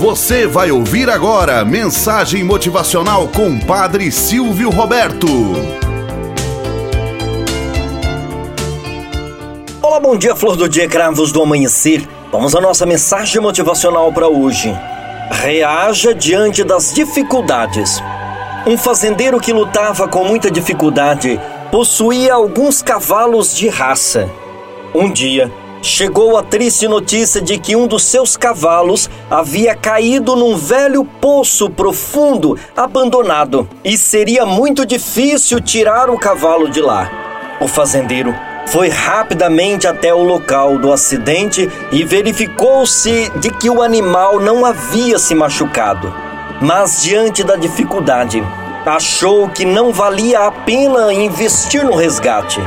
Você vai ouvir agora mensagem motivacional com Padre Silvio Roberto. Olá, bom dia, flor do dia, cravos do amanhecer. Vamos à nossa mensagem motivacional para hoje. Reaja diante das dificuldades. Um fazendeiro que lutava com muita dificuldade possuía alguns cavalos de raça. Um dia, chegou a triste notícia de que um dos seus cavalos havia caído num velho poço profundo, abandonado, e seria muito difícil tirar o cavalo de lá. O fazendeiro foi rapidamente até o local do acidente e verificou-se de que o animal não havia se machucado. Mas diante da dificuldade, achou que não valia a pena investir no resgate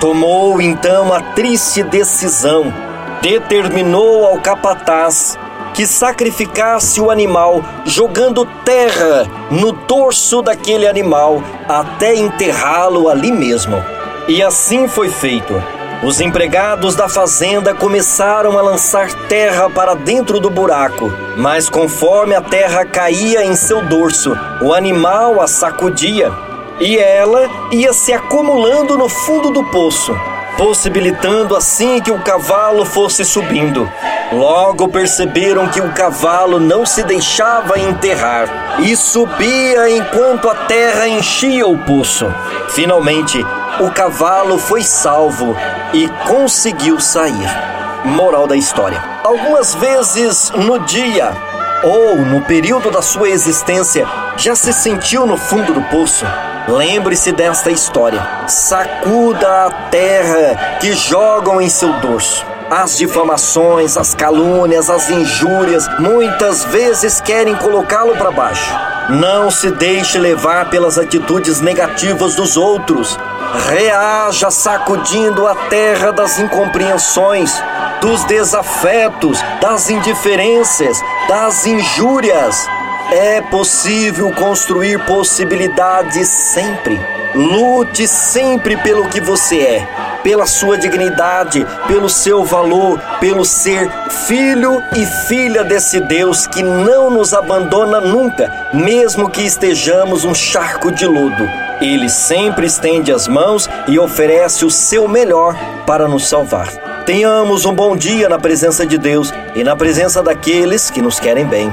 Tomou então a triste decisão. Determinou ao capataz que sacrificasse o animal, jogando terra no dorso daquele animal até enterrá-lo ali mesmo. E assim foi feito. Os empregados da fazenda começaram a lançar terra para dentro do buraco, mas conforme a terra caía em seu dorso, o animal a sacudia e ela ia se acumulando no fundo do poço, possibilitando assim que o cavalo fosse subindo. Logo perceberam que o cavalo não se deixava enterrar e subia enquanto a terra enchia o poço. Finalmente, o cavalo foi salvo e conseguiu sair. Moral da história: algumas vezes no dia ou no período da sua existência já se sentiu no fundo do poço? Lembre-se desta história. Sacuda a terra que jogam em seu dorso. As difamações, as calúnias, as injúrias muitas vezes querem colocá-lo para baixo. Não se deixe levar pelas atitudes negativas dos outros. Reaja sacudindo a terra das incompreensões, dos desafetos, das indiferenças, das injúrias. É possível construir possibilidades sempre. Lute sempre pelo que você é, pela sua dignidade, pelo seu valor, pelo ser filho e filha desse Deus que não nos abandona nunca, mesmo que estejamos um charco de lodo. Ele sempre estende as mãos e oferece o seu melhor para nos salvar. Tenhamos um bom dia na presença de Deus e na presença daqueles que nos querem bem.